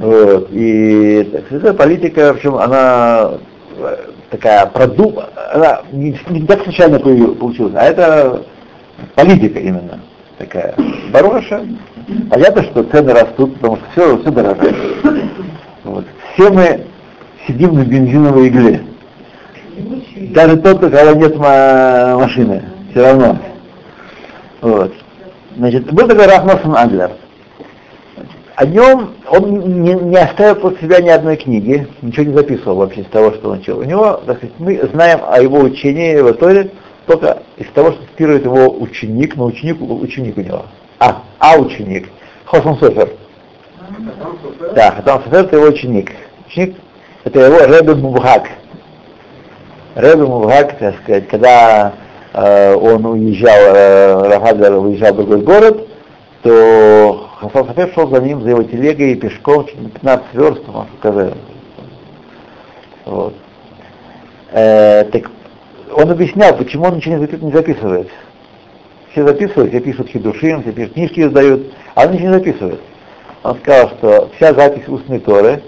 Вот. И так, эта политика, в общем, она э, такая продум... она не, не так случайно получилась, а это политика именно такая. Бароша. Понятно, что цены растут, потому что все, все дорожает. Вот. Все мы сидим на бензиновой игле. Даже тот, у кого нет машины, все равно. Вот. Значит, был такой Рахмасан Адлер. О нем он не, не оставил после себя ни одной книги, ничего не записывал вообще из того, что он учил. У него, так сказать, мы знаем о его учении, его Торе, только из того, что цитирует его ученик, но ученик, ученик у него. А, а ученик. Хосан Софер. Да, Хатам Софер это его ученик. Ученик это его Ребе Мубхак. Ребе Мубхак, так сказать, когда э, он уезжал, э, Рафадлер уезжал в другой город, то Хасан Софер шел за ним, за его телегой, пешком, 15 верст, можно сказать. Вот. Э, так он объяснял, почему он ничего не, запи- не записывает. Все записывают, все пишут хидушим, все пишут книжки издают, а он ничего не записывает. Он сказал, что вся запись устной Торы,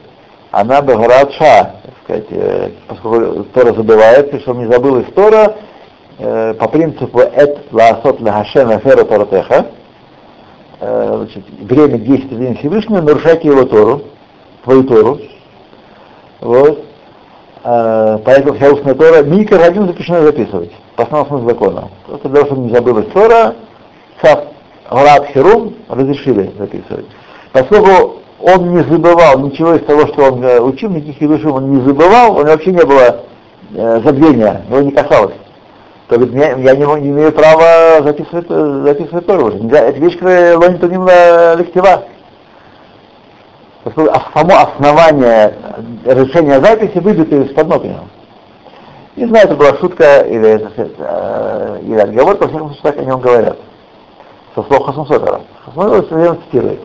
она бы ша, так сказать, э, поскольку Тора забывается, что он не забыл из Тора, э, по принципу «эт лаасот лахашем аферу торатеха», э, значит, время действия Всевышнего, нарушайте его Тору, твою Тору. Вот. Э, поэтому вся устная Тора, один запрещено записывать, по основному закона. Просто для того, чтобы не забыл из Тора, Цав Град Херум разрешили записывать. Поскольку он не забывал ничего из того, что он э, учил, никаких едушим он не забывал, у него вообще не было э, забвения, его не касалось. То говорит, я, я не, не имею права записывать, э, записывать. Нельзя, это вещь, которая лонитоним лектива. Поскольку само основание решения записи выбито из-под ног его. Не знаю, это была шутка или, э, или отговорка, во всяком случае, так о нем говорят. Со слов Хасмусотера. Хасмусотер все время цитирует.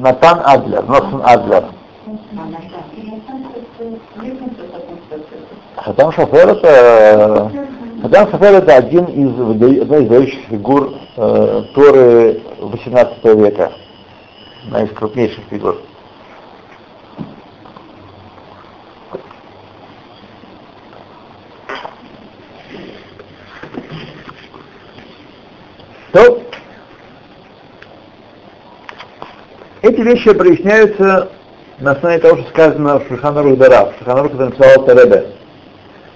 Натан Адлер, Нотсон Адлер. Хатам Шофер это Хатам Шофер это один из одна из выдающих фигур э, Торы 18 века. Одна из крупнейших фигур. То эти вещи проясняются на основе того, что сказано в Шуханарух Дара, в Шуханарух, который написал Теребе,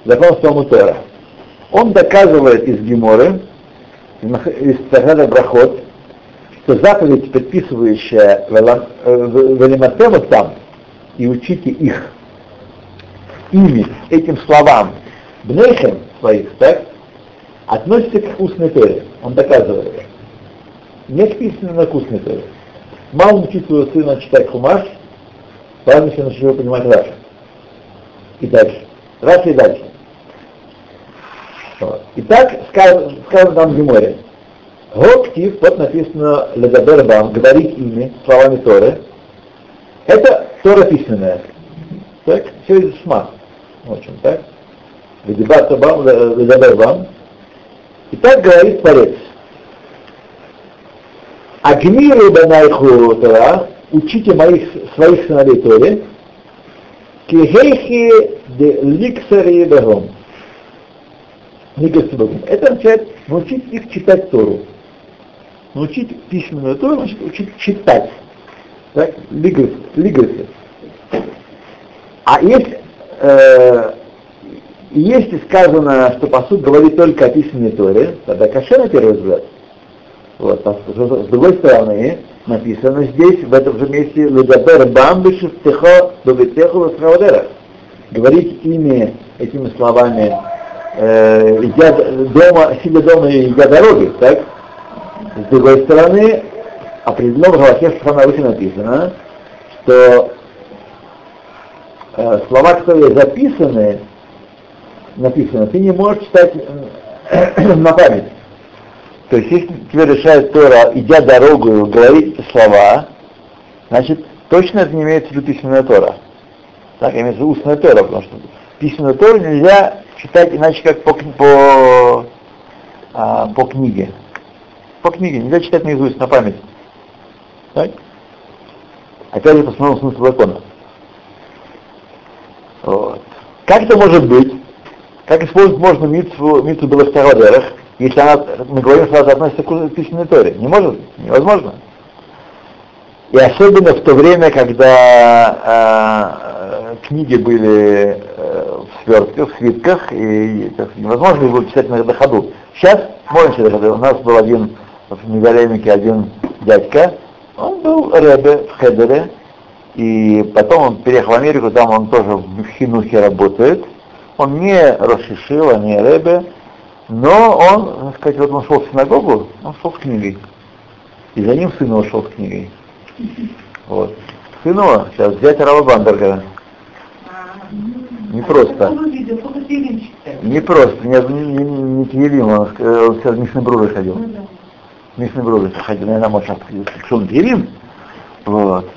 закон Стомутера. Он доказывает из Геморы, из Тахада Брахот, что заповедь, предписывающая Велиматему там, и учите их ими, этим словам, бнейхем своих, так, относится к устной торе. Он доказывает. Не к письменной, но к торе. Мало учить своего сына читать хумаш, что начал понимать Раша. И дальше. Раша и дальше. Итак, сказано там в Геморе. Гоктив, вот написано Ледабербам, говорить ими, словами Торы. Это Тора письменная. Так, из шма. В общем, так. Ледабербам. И так говорит Творец. Агмиру банайху Тора, учите моих, своих сыновей Торе, кихейхи де ликсари бегом. Это означает научить их читать Тору. Научить письменную Тору, значит учить читать. Так? Лигасы. А если, э, если сказано, что посуд говорит только о письменной Торе, тогда каше на первый взгляд. Вот, а с другой стороны, написано здесь, в этом же месте, «Ледабер бамбишев техо добетеху васравадера». Говорить ими, этими словами, э, идя дома, сидя дома и идя дороги, так? С другой стороны, определенно в Галахе Шуханарухе написано, что э, слова, которые записаны, написано, ты не можешь читать э, [CLEARS THROAT] на память. То есть, если тебе решает Тора, идя дорогу, говорить слова, значит, точно это не имеется в виду письменная Тора. Так, имеется устная Тора, потому что письменную Тору нельзя читать иначе, как по, по, а, по книге. По книге, нельзя читать наизусть, на память. Так? Опять же, по основному смыслу закона. Вот. Как это может быть? Как использовать можно митцву, митцву Белахтародерах, если она, мы говорим, она относится к письменной торе. Не может, невозможно. И особенно в то время, когда э, книги были э, в свертках, в свитках, и так, невозможно было читать на, ходу. Сейчас можно читать. У нас был один в Мегалемике один дядька, он был Ребе в Хедере, и потом он переехал в Америку, там он тоже в Хинухе работает. Он не Рошишила, не Ребе, но он, так сказать, вот он шел в синагогу, он шел с книгой. И за ним сын ушел с книгой. Вот. Сын его, сейчас взять Рава Бамбергера. Не просто. Не просто, не, не, не, не он, э, он сейчас в Мишной Бруры ходил. Бруры ходил, наверное, может, что он Тилим. Вот.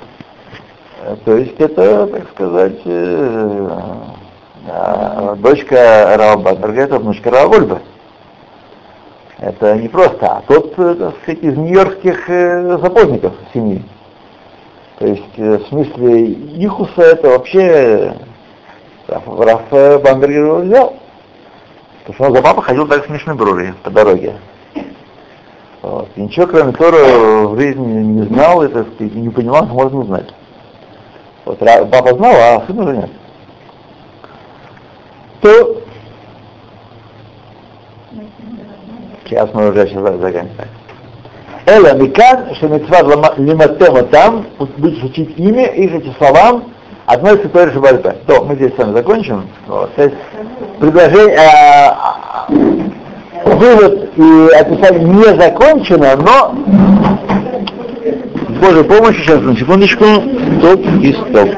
Э, То есть это, так сказать, э, э, дочка Рава Бамберга, это внучка Рава Вольба. Это не просто, а тот, так сказать, из нью-йоркских запозников семьи. То есть, в смысле, Ихуса это вообще Раф, Бамбергер его взял. Потому что он за папой ходил так с Мишной по дороге. И ничего, кроме Тора, в жизни не знал и, так сказать, не понимал, что можно узнать. Вот папа знал, а сын уже нет. То Сейчас мы уже сейчас заканчиваем. Эла Микан, что мецва лиматема там, будешь учить имя и эти словам, относится к Торе Шабальпе. То, мы здесь с вами закончим. Вот. То есть предложение, э, вывод и описание не закончено, но с Божьей помощью, сейчас на секундочку, стоп и стоп.